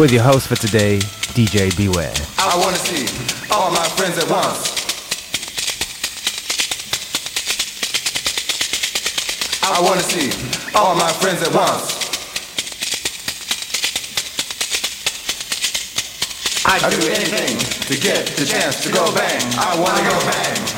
With your host for today, DJ Beware. I wanna see all my friends at once. I wanna see all my friends at once. I'd do anything to get the chance to go bang. I wanna go bang.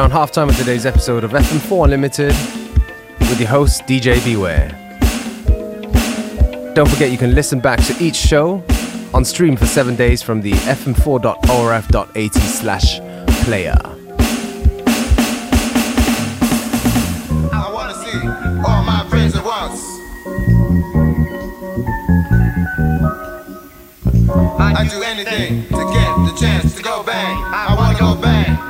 Around halftime of today's episode of FM4 Unlimited with your host, DJ Beware. Don't forget you can listen back to each show on stream for seven days from the fm4.orf.at slash player. I do anything to get the chance to go bang. I wanna go bang.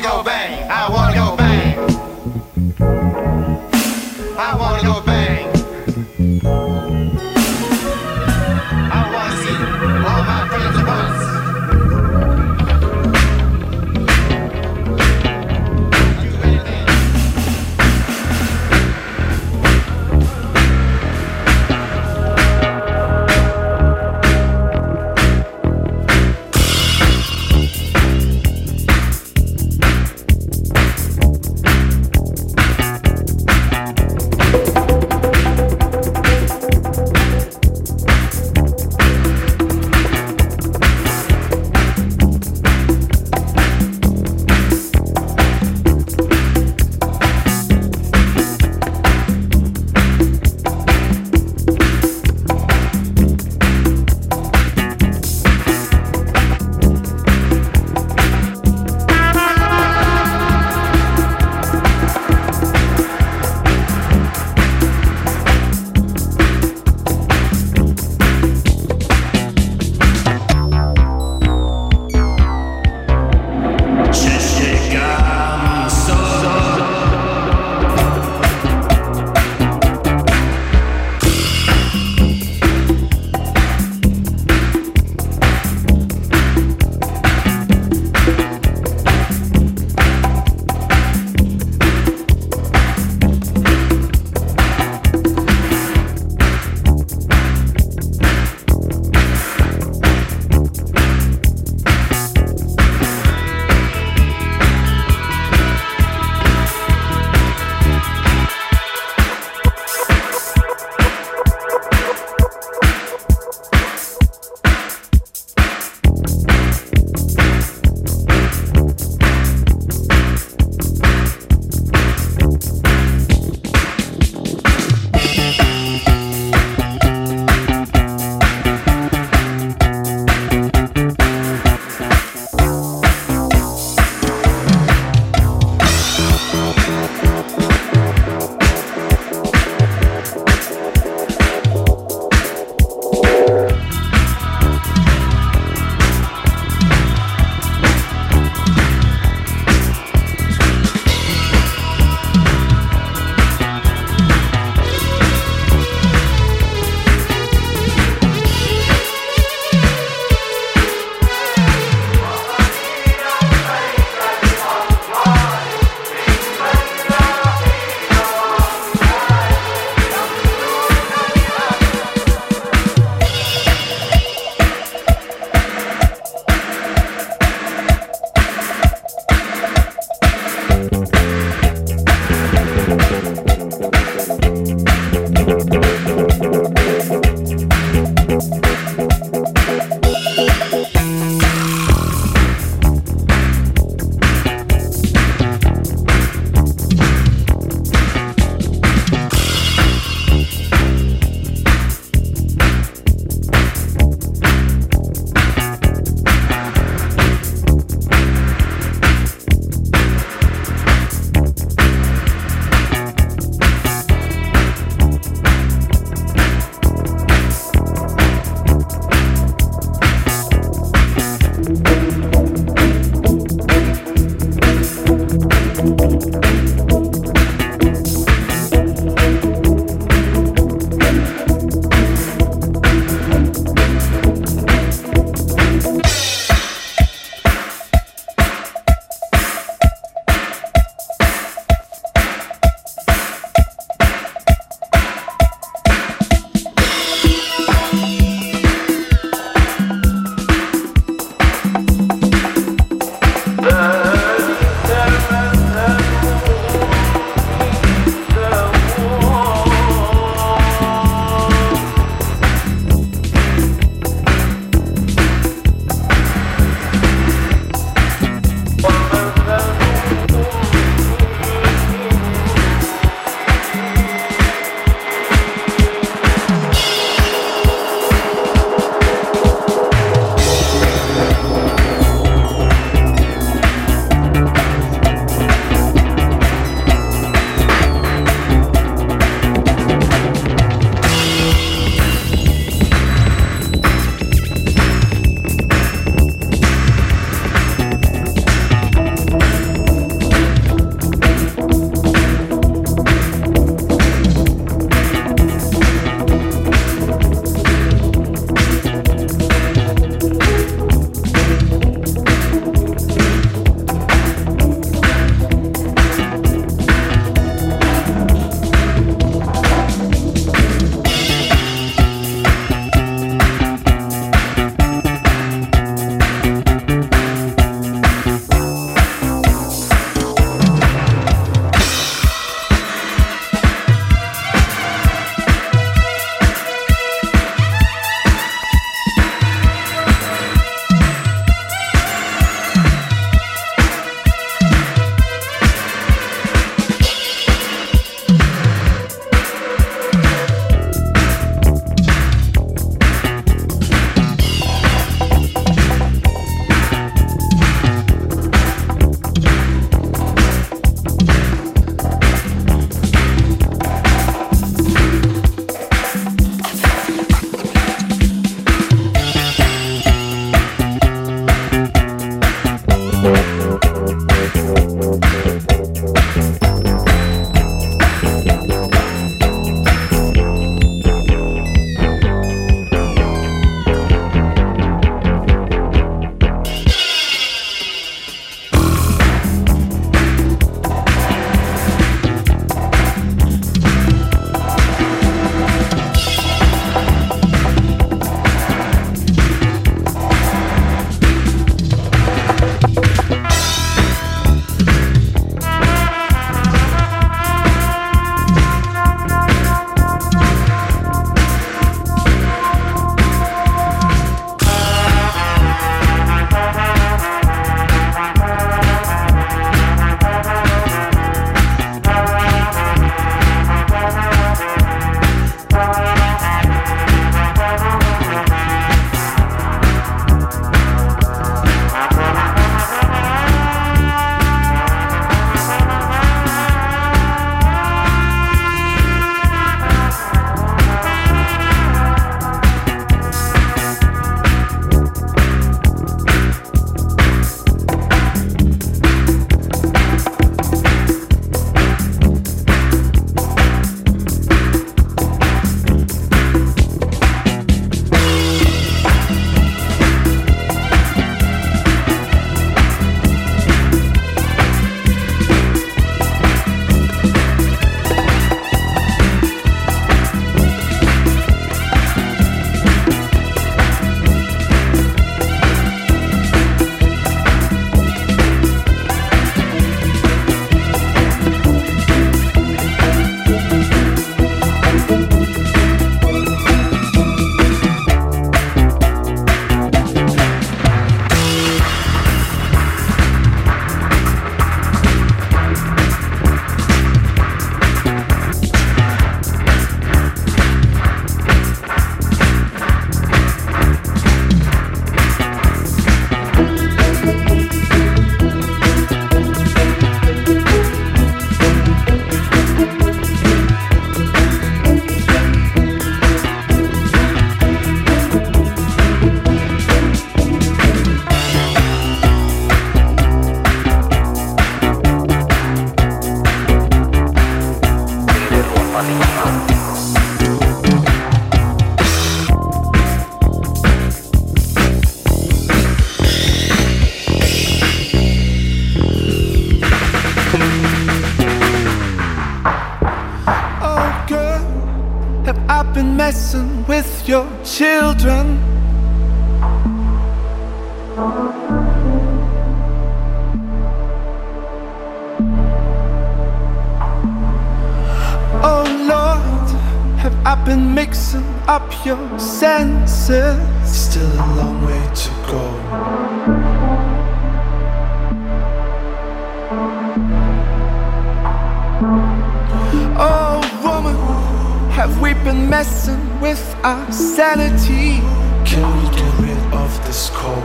been messing with our sanity. Can we get rid of this cold?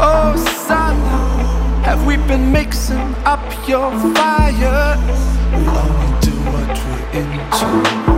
Oh, Sana, have we been mixing up your fire? We only do what we're into.